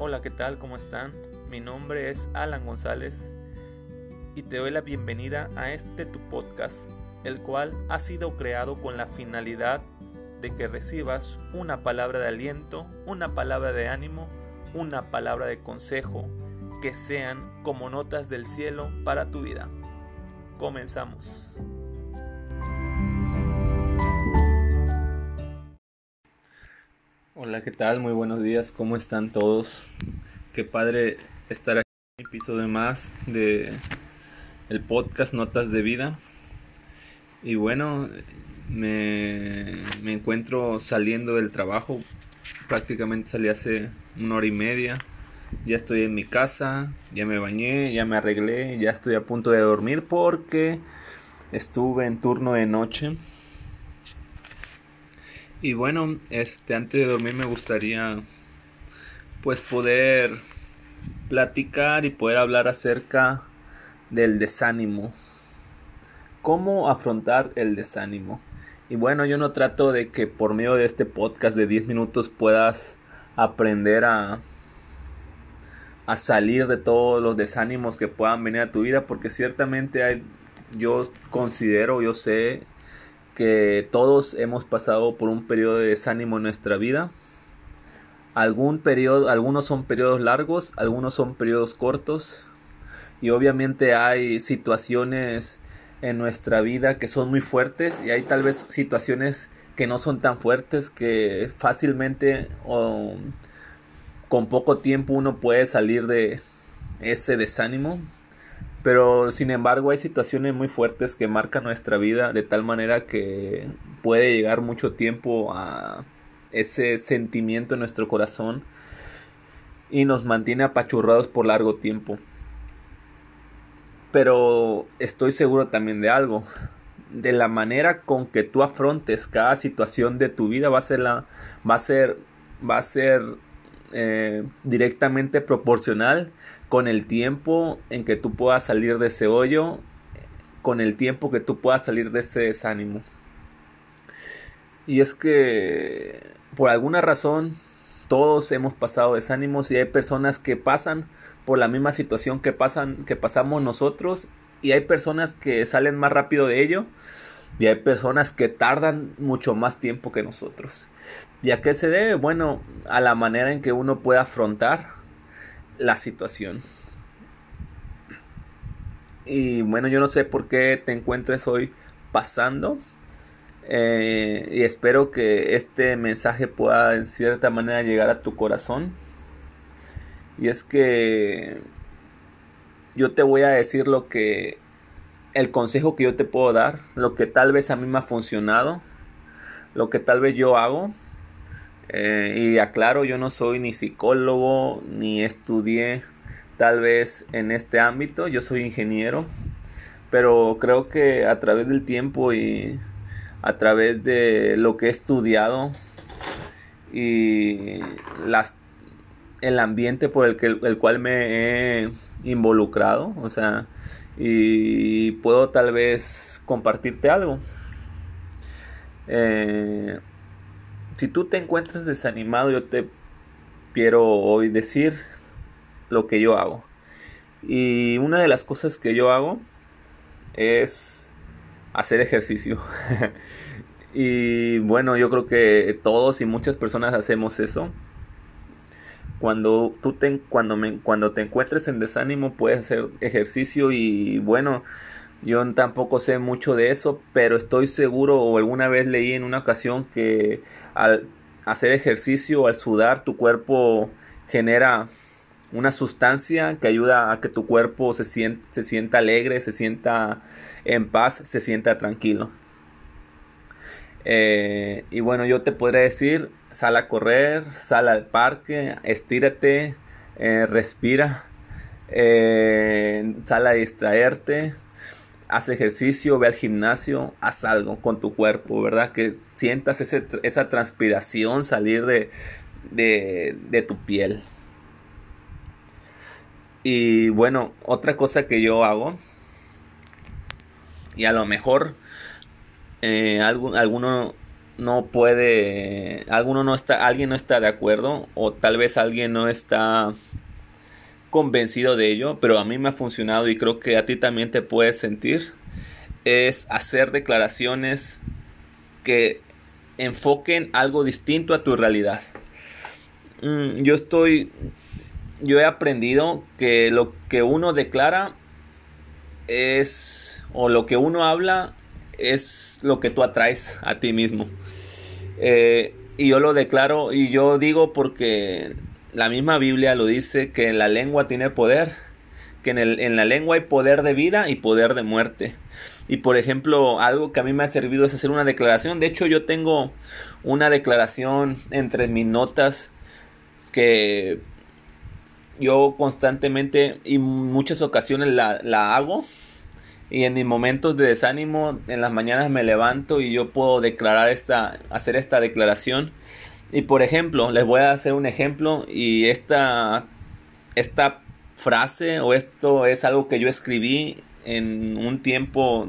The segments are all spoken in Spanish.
Hola, ¿qué tal? ¿Cómo están? Mi nombre es Alan González y te doy la bienvenida a este tu podcast, el cual ha sido creado con la finalidad de que recibas una palabra de aliento, una palabra de ánimo, una palabra de consejo, que sean como notas del cielo para tu vida. Comenzamos. Hola, ¿qué tal? Muy buenos días, ¿cómo están todos? Qué padre estar aquí en un episodio más de el podcast Notas de Vida. Y bueno, me, me encuentro saliendo del trabajo, prácticamente salí hace una hora y media. Ya estoy en mi casa, ya me bañé, ya me arreglé, ya estoy a punto de dormir porque estuve en turno de noche y bueno, este antes de dormir me gustaría pues poder platicar y poder hablar acerca del desánimo. ¿Cómo afrontar el desánimo? Y bueno, yo no trato de que por medio de este podcast de 10 minutos puedas aprender a a salir de todos los desánimos que puedan venir a tu vida porque ciertamente hay yo considero, yo sé que todos hemos pasado por un periodo de desánimo en nuestra vida. Algunos son periodos largos, algunos son periodos cortos. Y obviamente hay situaciones en nuestra vida que son muy fuertes y hay tal vez situaciones que no son tan fuertes que fácilmente o con poco tiempo uno puede salir de ese desánimo pero sin embargo hay situaciones muy fuertes que marcan nuestra vida de tal manera que puede llegar mucho tiempo a ese sentimiento en nuestro corazón y nos mantiene apachurrados por largo tiempo. Pero estoy seguro también de algo. De la manera con que tú afrontes cada situación de tu vida va a ser la va a ser va a ser eh, directamente proporcional con el tiempo en que tú puedas salir de ese hoyo, con el tiempo que tú puedas salir de ese desánimo. Y es que por alguna razón todos hemos pasado desánimos y hay personas que pasan por la misma situación que pasan que pasamos nosotros y hay personas que salen más rápido de ello y hay personas que tardan mucho más tiempo que nosotros. ¿Y a qué se debe? Bueno, a la manera en que uno puede afrontar la situación. Y bueno, yo no sé por qué te encuentres hoy pasando. Eh, y espero que este mensaje pueda en cierta manera llegar a tu corazón. Y es que yo te voy a decir lo que el consejo que yo te puedo dar, lo que tal vez a mí me ha funcionado, lo que tal vez yo hago eh, y aclaro, yo no soy ni psicólogo, ni estudié tal vez en este ámbito, yo soy ingeniero, pero creo que a través del tiempo y a través de lo que he estudiado y las, el ambiente por el, que, el cual me he involucrado, o sea, y puedo tal vez compartirte algo. Eh, si tú te encuentras desanimado, yo te quiero hoy decir lo que yo hago. Y una de las cosas que yo hago es hacer ejercicio. y bueno, yo creo que todos y muchas personas hacemos eso. Cuando tú te, cuando me, cuando te encuentres en desánimo puedes hacer ejercicio y bueno, yo tampoco sé mucho de eso, pero estoy seguro o alguna vez leí en una ocasión que al hacer ejercicio, al sudar, tu cuerpo genera una sustancia que ayuda a que tu cuerpo se, se sienta alegre, se sienta en paz, se sienta tranquilo. Eh, y bueno, yo te podría decir, sal a correr, sal al parque, estírate, eh, respira, eh, sal a distraerte, haz ejercicio, ve al gimnasio, haz algo con tu cuerpo, ¿verdad? Que sientas esa transpiración salir de, de, tu piel. Y bueno, otra cosa que yo hago, y a lo mejor eh, alguno no puede, alguno no está, alguien no está de acuerdo o tal vez alguien no está convencido de ello, pero a mí me ha funcionado y creo que a ti también te puedes sentir, es hacer declaraciones que enfoquen algo distinto a tu realidad. Mm, yo estoy, yo he aprendido que lo que uno declara es, o lo que uno habla es lo que tú atraes a ti mismo. Eh, y yo lo declaro y yo digo porque la misma Biblia lo dice que la lengua tiene poder, que en, el, en la lengua hay poder de vida y poder de muerte. Y por ejemplo, algo que a mí me ha servido es hacer una declaración. De hecho, yo tengo una declaración entre mis notas que yo constantemente y muchas ocasiones la, la hago y en mis momentos de desánimo, en las mañanas me levanto y yo puedo declarar esta, hacer esta declaración. Y por ejemplo, les voy a hacer un ejemplo y esta, esta frase o esto es algo que yo escribí en un tiempo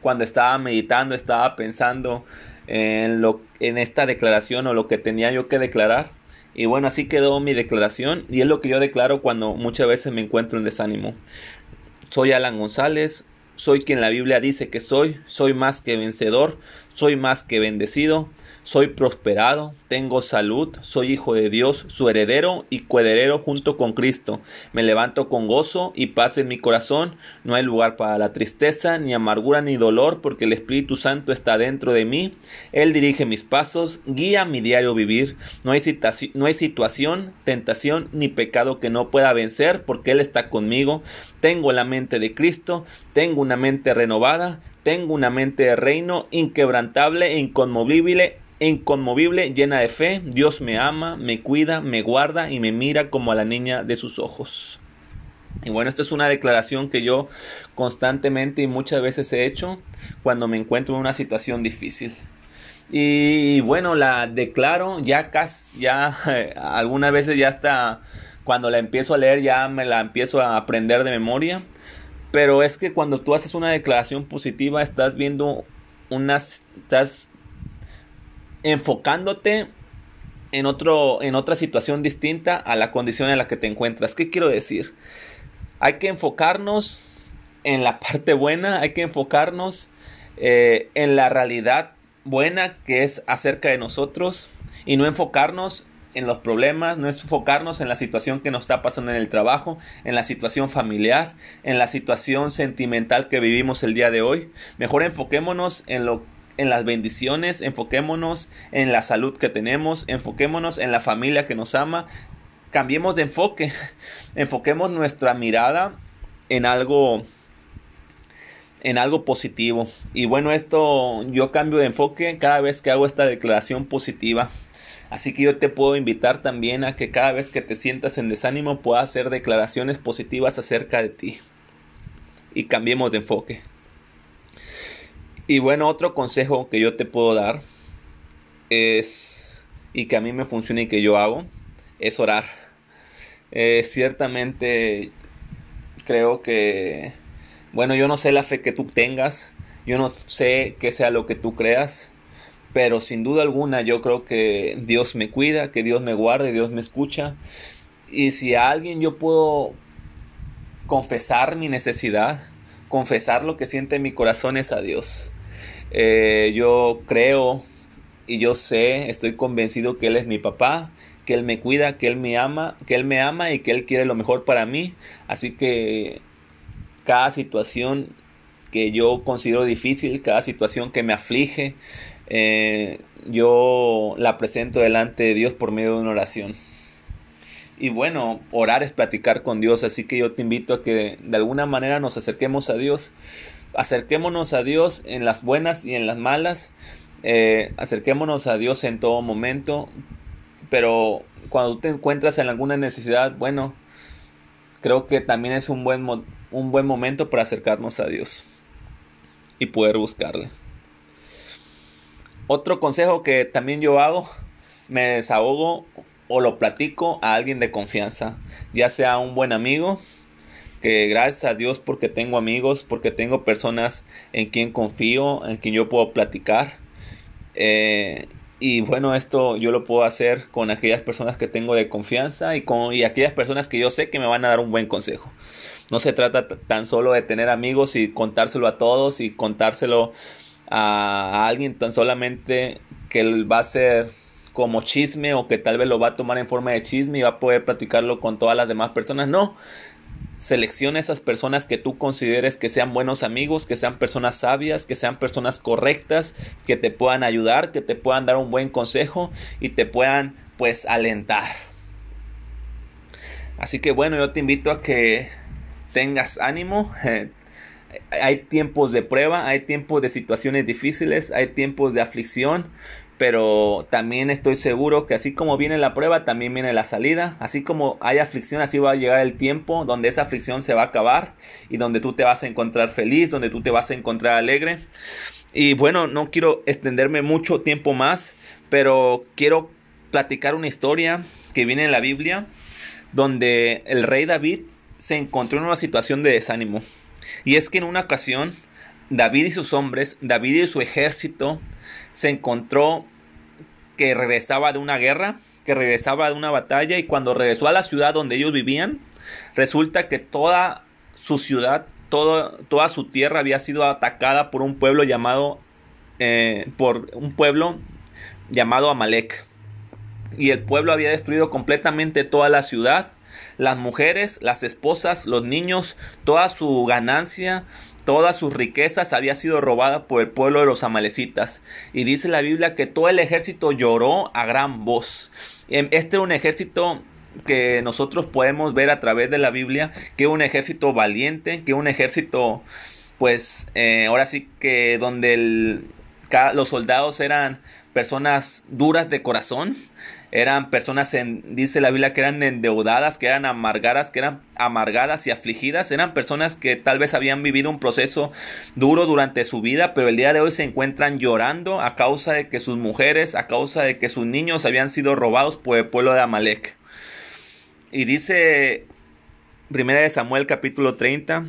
cuando estaba meditando, estaba pensando en, lo, en esta declaración o lo que tenía yo que declarar. Y bueno, así quedó mi declaración y es lo que yo declaro cuando muchas veces me encuentro en desánimo. Soy Alan González, soy quien la Biblia dice que soy, soy más que vencedor, soy más que bendecido, soy prosperado, tengo salud, soy hijo de Dios, su heredero y coheredero junto con Cristo. Me levanto con gozo y paz en mi corazón. No hay lugar para la tristeza, ni amargura, ni dolor, porque el Espíritu Santo está dentro de mí. Él dirige mis pasos, guía mi diario vivir. No hay, no hay situación, tentación, ni pecado que no pueda vencer, porque Él está conmigo. Tengo la mente de Cristo, tengo una mente renovada, tengo una mente de reino inquebrantable e inconmovible inconmovible, llena de fe, Dios me ama, me cuida, me guarda y me mira como a la niña de sus ojos. Y bueno, esta es una declaración que yo constantemente y muchas veces he hecho cuando me encuentro en una situación difícil. Y bueno, la declaro ya casi, ya algunas veces ya está, cuando la empiezo a leer ya me la empiezo a aprender de memoria. Pero es que cuando tú haces una declaración positiva estás viendo unas, estás enfocándote en, otro, en otra situación distinta a la condición en la que te encuentras. ¿Qué quiero decir? Hay que enfocarnos en la parte buena, hay que enfocarnos eh, en la realidad buena que es acerca de nosotros y no enfocarnos en los problemas, no enfocarnos en la situación que nos está pasando en el trabajo, en la situación familiar, en la situación sentimental que vivimos el día de hoy. Mejor enfoquémonos en lo en las bendiciones, enfoquémonos en la salud que tenemos, enfoquémonos en la familia que nos ama, cambiemos de enfoque, enfoquemos nuestra mirada en algo en algo positivo. Y bueno, esto yo cambio de enfoque cada vez que hago esta declaración positiva. Así que yo te puedo invitar también a que cada vez que te sientas en desánimo puedas hacer declaraciones positivas acerca de ti. Y cambiemos de enfoque. Y bueno, otro consejo que yo te puedo dar es, y que a mí me funciona y que yo hago, es orar. Eh, ciertamente creo que, bueno, yo no sé la fe que tú tengas, yo no sé qué sea lo que tú creas, pero sin duda alguna yo creo que Dios me cuida, que Dios me guarda y Dios me escucha. Y si a alguien yo puedo confesar mi necesidad, confesar lo que siente mi corazón es a Dios. Eh, yo creo y yo sé, estoy convencido que Él es mi papá, que Él me cuida, que Él me ama, que Él me ama y que Él quiere lo mejor para mí. Así que cada situación que yo considero difícil, cada situación que me aflige, eh, yo la presento delante de Dios por medio de una oración. Y bueno, orar es platicar con Dios, así que yo te invito a que de alguna manera nos acerquemos a Dios acerquémonos a Dios en las buenas y en las malas, eh, acerquémonos a Dios en todo momento, pero cuando te encuentras en alguna necesidad, bueno, creo que también es un buen, un buen momento para acercarnos a Dios y poder buscarle. Otro consejo que también yo hago, me desahogo o lo platico a alguien de confianza, ya sea un buen amigo, que gracias a Dios porque tengo amigos, porque tengo personas en quien confío, en quien yo puedo platicar. Eh, y bueno, esto yo lo puedo hacer con aquellas personas que tengo de confianza y con y aquellas personas que yo sé que me van a dar un buen consejo. No se trata tan solo de tener amigos y contárselo a todos y contárselo a, alguien tan solamente que va a ser como chisme o que tal vez lo va a tomar en forma de chisme y va a poder platicarlo con todas las demás personas. No, selecciona esas personas que tú consideres que sean buenos amigos, que sean personas sabias, que sean personas correctas, que te puedan ayudar, que te puedan dar un buen consejo y te puedan pues alentar. Así que bueno, yo te invito a que tengas ánimo. hay tiempos de prueba, hay tiempos de situaciones difíciles, hay tiempos de aflicción, pero también estoy seguro que así como viene la prueba, también viene la salida. Así como hay aflicción, así va a llegar el tiempo donde esa aflicción se va a acabar y donde tú te vas a encontrar feliz, donde tú te vas a encontrar alegre. Y bueno, no quiero extenderme mucho tiempo más, pero quiero platicar una historia que viene en la Biblia, donde el rey David se encontró en una situación de desánimo. Y es que en una ocasión, David y sus hombres, David y su ejército, se encontró que regresaba de una guerra, que regresaba de una batalla, y cuando regresó a la ciudad donde ellos vivían, resulta que toda su ciudad, toda su tierra había sido atacada por un pueblo llamado, eh, por un pueblo llamado Amalek. Y el pueblo había destruido completamente toda la ciudad las mujeres, las esposas, los niños, toda su ganancia, todas sus riquezas había sido robada por el pueblo de los amalecitas. Y dice la Biblia que todo el ejército lloró a gran voz. Em, este era un ejército que nosotros podemos ver a través de la Biblia, que un ejército valiente, que un ejército, pues, eh, ahora sí que donde los soldados eran personas duras de corazón, eran personas, en, dice la Biblia, que eran endeudadas, que eran amargadas, que eran amargadas y afligidas, eran personas que tal vez habían vivido un proceso duro durante su vida, pero el día de hoy se encuentran llorando a causa de que sus mujeres, a causa de que sus niños habían sido robados por el pueblo de Amalek. Y dice Primera de Samuel capítulo 30,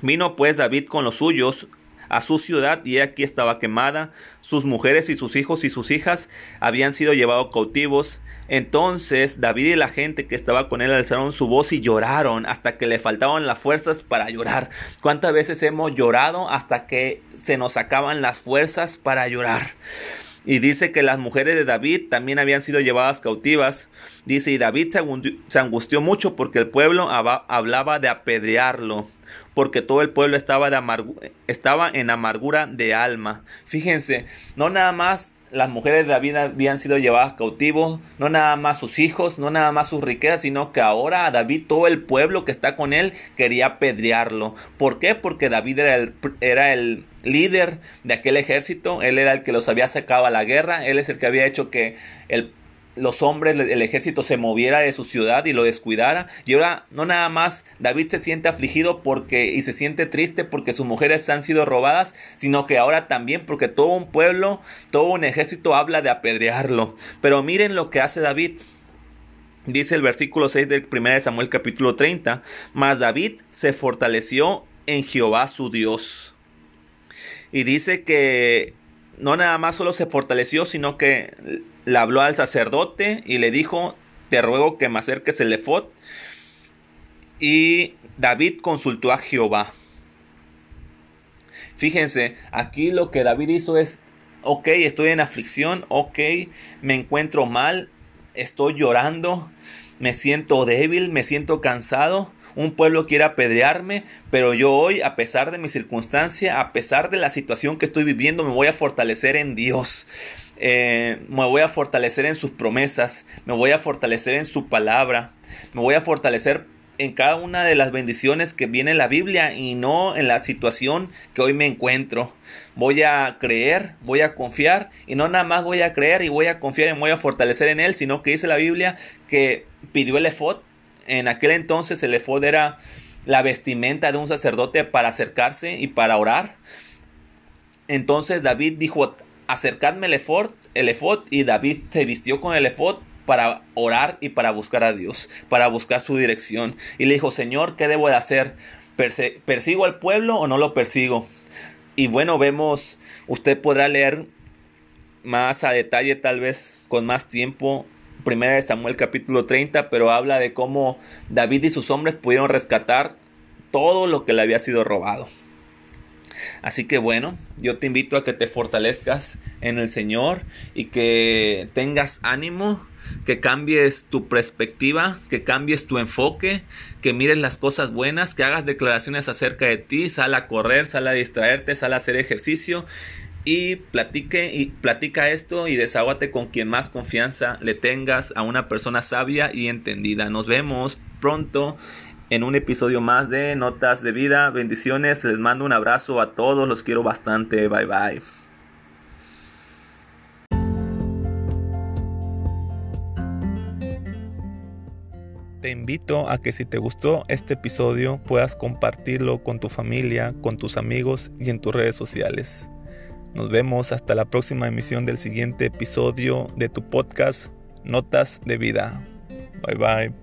vino pues David con los suyos a su ciudad y aquí estaba quemada, sus mujeres y sus hijos y sus hijas habían sido llevados cautivos. Entonces David y la gente que estaba con él alzaron su voz y lloraron hasta que le faltaban las fuerzas para llorar. ¿Cuántas veces hemos llorado hasta que se nos acaban las fuerzas para llorar? Y dice que las mujeres de David también habían sido llevadas cautivas. Dice, y David se angustió mucho porque el pueblo hablaba de apedrearlo, porque todo el pueblo estaba, en amargura de alma. Fíjense, no nada más las mujeres de David habían sido llevadas cautivos, no nada más sus hijos, no nada más sus riquezas, sino que ahora a David todo el pueblo que está con él quería apedrearlo. ¿Por qué? Porque David era el, era el líder de aquel ejército, él era el que los había sacado a la guerra, él es el que había hecho que el los hombres, el ejército se moviera de su ciudad y lo descuidara. Y ahora no nada más David se siente afligido porque y se siente triste porque sus mujeres han sido robadas, sino que ahora también porque todo un pueblo, todo un ejército habla de apedrearlo. Pero miren lo que hace David. Dice el versículo 6 del 1 Samuel capítulo 30, mas David se fortaleció en Jehová su Dios. Y dice que no nada más solo se fortaleció, sino que le habló al sacerdote y le dijo, te ruego que me acerques el efod. Y David consultó a Jehová. Fíjense, aquí lo que David hizo es, ok, estoy en aflicción, ok, me encuentro mal, estoy llorando, me siento débil, me siento cansado, un pueblo quiere apedrearme, pero yo hoy, a pesar de mi circunstancia, a pesar de la situación que estoy viviendo, me voy a fortalecer en Dios. Eh, me voy a fortalecer en sus promesas, me voy a fortalecer en su palabra, me voy a fortalecer en cada una de las bendiciones que viene en la Biblia y no en la situación que hoy me encuentro. Voy a creer, voy a confiar y no nada más voy a creer y voy a confiar y voy a fortalecer en él, sino que dice la Biblia que pidió el efod. En aquel entonces el efod era la vestimenta de un sacerdote para acercarse y para orar. Entonces David dijo, acercadme el efod, el y David se vistió con el efod para orar y para buscar a Dios, para buscar su dirección. Y le dijo, Señor, ¿qué debo de hacer? ¿Persigo al pueblo o no lo persigo? Y bueno, vemos, usted podrá leer más a detalle, tal vez con más tiempo, Primera de Samuel capítulo 30, pero habla de cómo David y sus hombres pudieron rescatar todo lo que le había sido robado. Así que bueno, yo te invito a que te fortalezcas en el Señor y que tengas ánimo, que cambies tu perspectiva, que cambies tu enfoque, que mires las cosas buenas, que hagas declaraciones acerca de ti, sal a correr, sal a distraerte, sal a hacer ejercicio y platique platica esto y desahógate con quien más confianza le tengas a una persona sabia y entendida. Nos vemos pronto en un episodio más de Notas de Vida. Bendiciones, les mando un abrazo a todos, los quiero bastante. Bye bye. Te invito a que si te gustó este episodio puedas compartirlo con tu familia, con tus amigos y en tus redes sociales. Nos vemos hasta la próxima emisión del siguiente episodio de tu podcast Notas de Vida. Bye bye.